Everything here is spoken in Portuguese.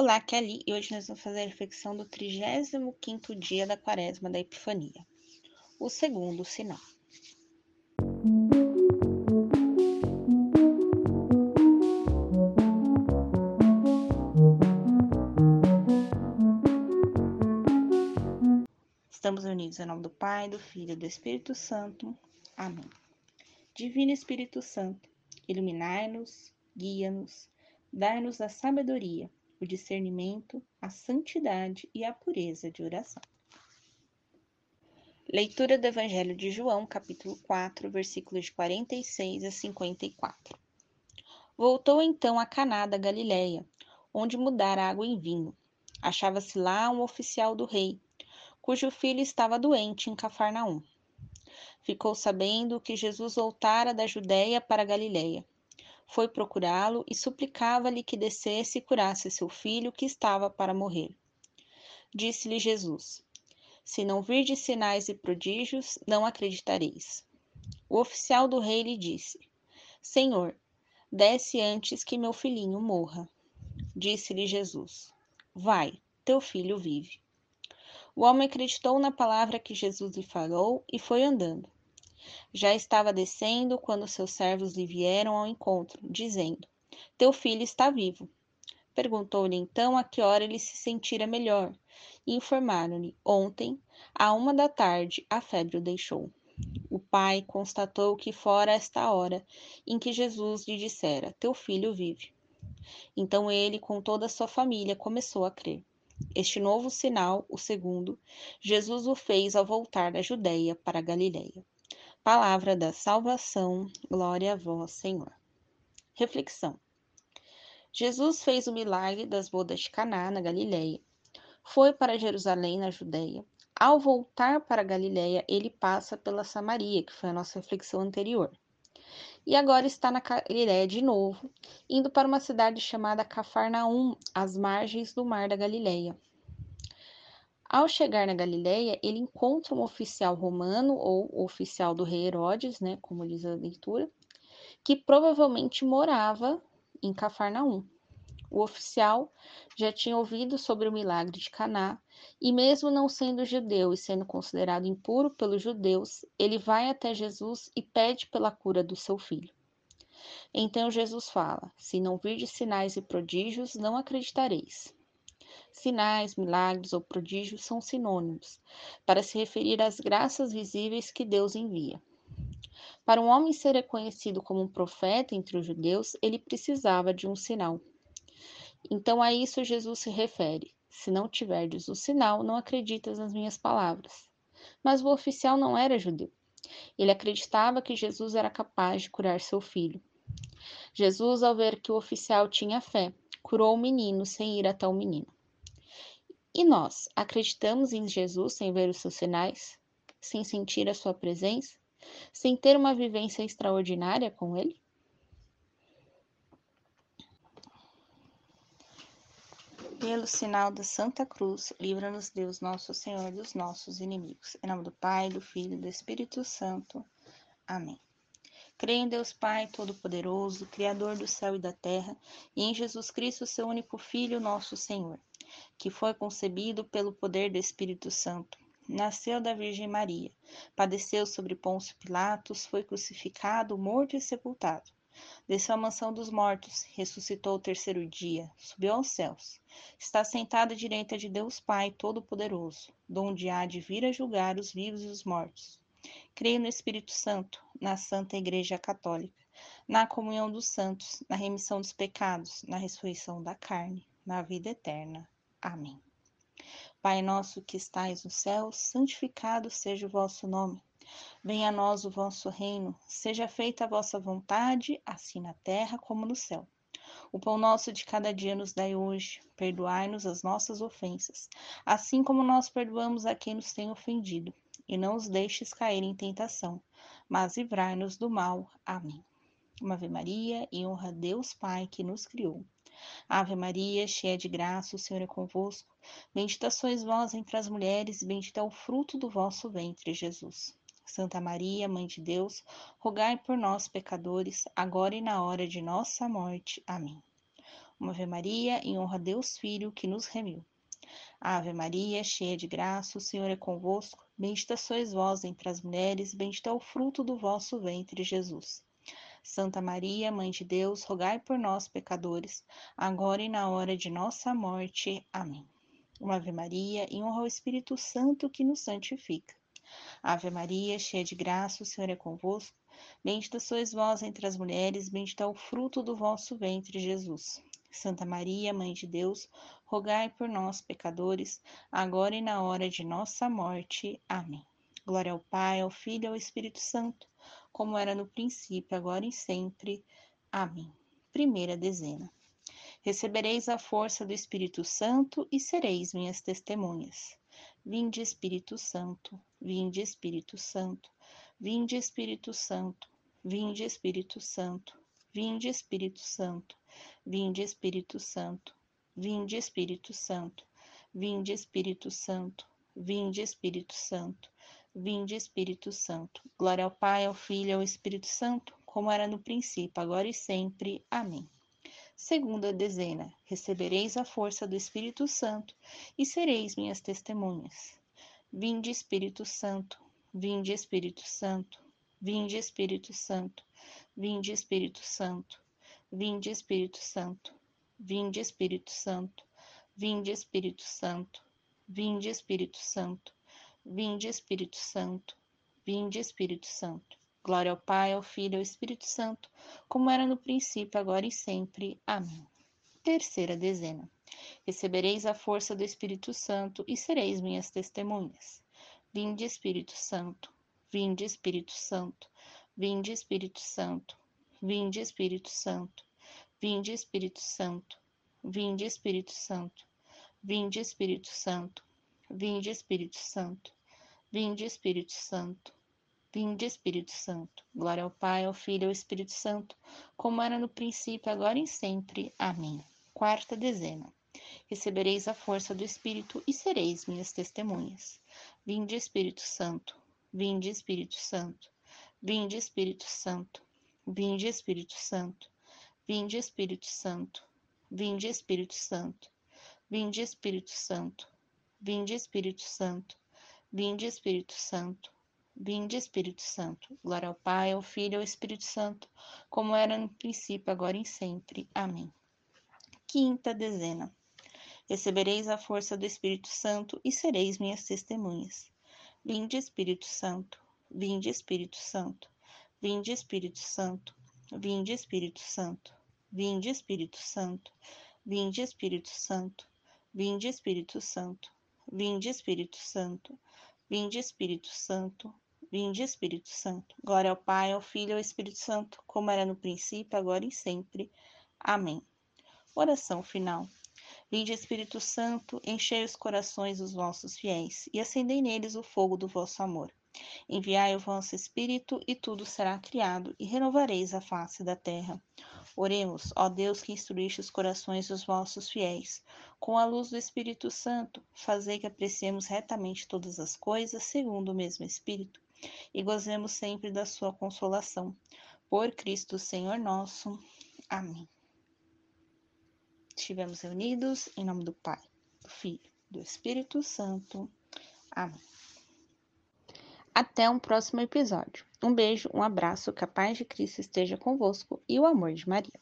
Olá, Ali e hoje nós vamos fazer a reflexão do 35º dia da quaresma da Epifania. O segundo sinal. Estamos unidos em nome do Pai, do Filho e do Espírito Santo. Amém. Divino Espírito Santo, iluminai-nos, guia-nos, dai-nos a sabedoria o discernimento, a santidade e a pureza de oração. Leitura do Evangelho de João, capítulo 4, versículos de 46 a 54. Voltou então a Caná da Galileia, onde mudara água em vinho. Achava-se lá um oficial do rei, cujo filho estava doente em Cafarnaum. Ficou sabendo que Jesus voltara da Judéia para a Galileia foi procurá-lo e suplicava-lhe que descesse e curasse seu filho que estava para morrer. Disse-lhe Jesus: Se não virdes sinais e prodígios, não acreditareis. O oficial do rei lhe disse: Senhor, desce antes que meu filhinho morra. Disse-lhe Jesus: Vai, teu filho vive. O homem acreditou na palavra que Jesus lhe falou e foi andando. Já estava descendo quando seus servos lhe vieram ao encontro, dizendo: Teu filho está vivo. Perguntou-lhe então a que hora ele se sentira melhor, informaram-lhe: Ontem, à uma da tarde, a febre o deixou. O pai constatou que fora esta hora em que Jesus lhe dissera: Teu filho vive. Então ele, com toda a sua família, começou a crer. Este novo sinal, o segundo, Jesus o fez ao voltar da Judéia para a Galiléia. Palavra da salvação, glória a vós, Senhor. Reflexão. Jesus fez o milagre das bodas de Caná na Galileia. Foi para Jerusalém, na Judéia. Ao voltar para Galileia, ele passa pela Samaria, que foi a nossa reflexão anterior. E agora está na Galileia de novo, indo para uma cidade chamada Cafarnaum, às margens do mar da Galileia. Ao chegar na Galileia, ele encontra um oficial romano ou oficial do rei Herodes, né, como diz a leitura, que provavelmente morava em Cafarnaum. O oficial já tinha ouvido sobre o milagre de Caná, e mesmo não sendo judeu e sendo considerado impuro pelos judeus, ele vai até Jesus e pede pela cura do seu filho. Então Jesus fala: Se não virdes sinais e prodígios, não acreditareis. Sinais, milagres ou prodígios são sinônimos para se referir às graças visíveis que Deus envia. Para um homem ser reconhecido como um profeta entre os judeus, ele precisava de um sinal. Então a isso Jesus se refere: Se não tiverdes o sinal, não acreditas nas minhas palavras. Mas o oficial não era judeu. Ele acreditava que Jesus era capaz de curar seu filho. Jesus, ao ver que o oficial tinha fé, curou o menino sem ir até o menino. E nós acreditamos em Jesus sem ver os seus sinais, sem sentir a sua presença, sem ter uma vivência extraordinária com Ele? Pelo sinal da Santa Cruz, livra-nos Deus Nosso Senhor dos nossos inimigos. Em nome do Pai, do Filho e do Espírito Santo. Amém. Creio em Deus Pai Todo-Poderoso, Criador do céu e da terra, e em Jesus Cristo, seu único Filho, nosso Senhor que foi concebido pelo poder do Espírito Santo. Nasceu da Virgem Maria, padeceu sobre Pôncio Pilatos, foi crucificado, morto e sepultado. Desceu à mansão dos mortos, ressuscitou o terceiro dia, subiu aos céus. Está sentado à direita de Deus Pai Todo-Poderoso, donde há de vir a julgar os vivos e os mortos. Creio no Espírito Santo, na Santa Igreja Católica, na comunhão dos santos, na remissão dos pecados, na ressurreição da carne, na vida eterna. Amém. Pai nosso que estais no céu, santificado seja o vosso nome. Venha a nós o vosso reino, seja feita a vossa vontade, assim na terra como no céu. O pão nosso de cada dia nos dai hoje, perdoai-nos as nossas ofensas, assim como nós perdoamos a quem nos tem ofendido, e não os deixes cair em tentação, mas livrai-nos do mal. Amém. Uma Ave Maria e honra a Deus Pai que nos criou. Ave Maria, cheia de graça, o Senhor é convosco. Bendita sois vós entre as mulheres, e bendito é o fruto do vosso ventre, Jesus. Santa Maria, Mãe de Deus, rogai por nós, pecadores, agora e na hora de nossa morte. Amém. Uma Ave Maria em honra a Deus Filho que nos remiu. Ave Maria, cheia de graça, o Senhor é convosco. Bendita sois vós entre as mulheres, bendito é o fruto do vosso ventre, Jesus. Santa Maria, Mãe de Deus, rogai por nós, pecadores, agora e na hora de nossa morte. Amém. Uma Ave Maria em honra ao Espírito Santo que nos santifica. Ave Maria, cheia de graça, o Senhor é convosco. Bendita sois vós entre as mulheres, bendito é o fruto do vosso ventre, Jesus. Santa Maria, Mãe de Deus, rogai por nós, pecadores, agora e na hora de nossa morte. Amém. Glória ao Pai, ao Filho e ao Espírito Santo, como era no princípio, agora e sempre. Amém. Primeira dezena. Recebereis a força do Espírito Santo e sereis minhas testemunhas. Vinde, Espírito Santo, vinde, Espírito Santo, vinde, Espírito Santo, vinde, Espírito Santo, vinde, Espírito Santo, vinde, Espírito Santo, vinde, Espírito Santo, vinde, Espírito Santo, vinde, Espírito Santo, vinde, Espírito Santo. Glória ao Pai, ao Filho e ao Espírito Santo, como era no princípio, agora e sempre. Amém. Segunda dezena: recebereis a força do Espírito Santo e sereis minhas testemunhas. Vinde, Espírito Santo, vinde, Espírito Santo, vinde, Espírito Santo, vinde, Espírito Santo, vinde, Espírito Santo, vinde, Espírito Santo, vinde, Espírito Santo, vinde, Espírito Santo, Vinde, Espírito Santo, vinde, Espírito Santo. Glória ao Pai, ao Filho e ao Espírito Santo, como era no princípio, agora e sempre. Amém. Terceira dezena. Recebereis a força do Espírito Santo e sereis minhas testemunhas. Vinde, Espírito Santo, vinde, Espírito Santo, vinde, Espírito Santo, vinde, Espírito Santo, vinde, Espírito Santo, vinde, Espírito Santo, vinde, Espírito Santo, vinde, Espírito Santo. Vinde, Espírito Santo. Vinde, Espírito Santo. Glória ao Pai, ao Filho e ao Espírito Santo, como era no princípio, agora e sempre. Amém. Quarta dezena. Recebereis a força do Espírito e sereis minhas testemunhas. Vinde, Espírito Santo. Vinde, Espírito Santo. Vinde, Espírito Santo. Vinde, Espírito Santo. Vinde, Espírito Santo. Vinde, Espírito Santo. Vinde, Espírito Santo. Vinde, Espírito Santo. Vinde, Espírito Santo. Vinde, Espírito Santo. Glória ao Pai, ao Filho e ao Espírito Santo, como era no princípio, agora e sempre. Amém. Quinta dezena. Recebereis a força do Espírito Santo e sereis minhas testemunhas. Vinde, Espírito Santo. Vinde, Espírito Santo. Vinde, Espírito Santo. Vinde, Espírito Santo. Vinde, Espírito Santo. Vinde, Espírito Santo. Vinde, Espírito Santo. Vinde, Espírito Santo. Vinde, Espírito Santo. Vinde, Espírito Santo. Glória ao Pai, ao Filho e ao Espírito Santo, como era no princípio, agora e sempre. Amém. Oração final. Vinde, Espírito Santo, enchei os corações dos vossos fiéis e acendei neles o fogo do vosso amor. Enviai o vosso Espírito e tudo será criado e renovareis a face da terra. Oremos, ó Deus que instruíste os corações dos vossos fiéis. Com a luz do Espírito Santo, fazei que apreciemos retamente todas as coisas segundo o mesmo Espírito e gozemos sempre da sua consolação. Por Cristo Senhor nosso. Amém. Estivemos reunidos em nome do Pai, do Filho, do Espírito Santo. Amém. Até um próximo episódio. Um beijo, um abraço, que a paz de Cristo esteja convosco e o amor de Maria.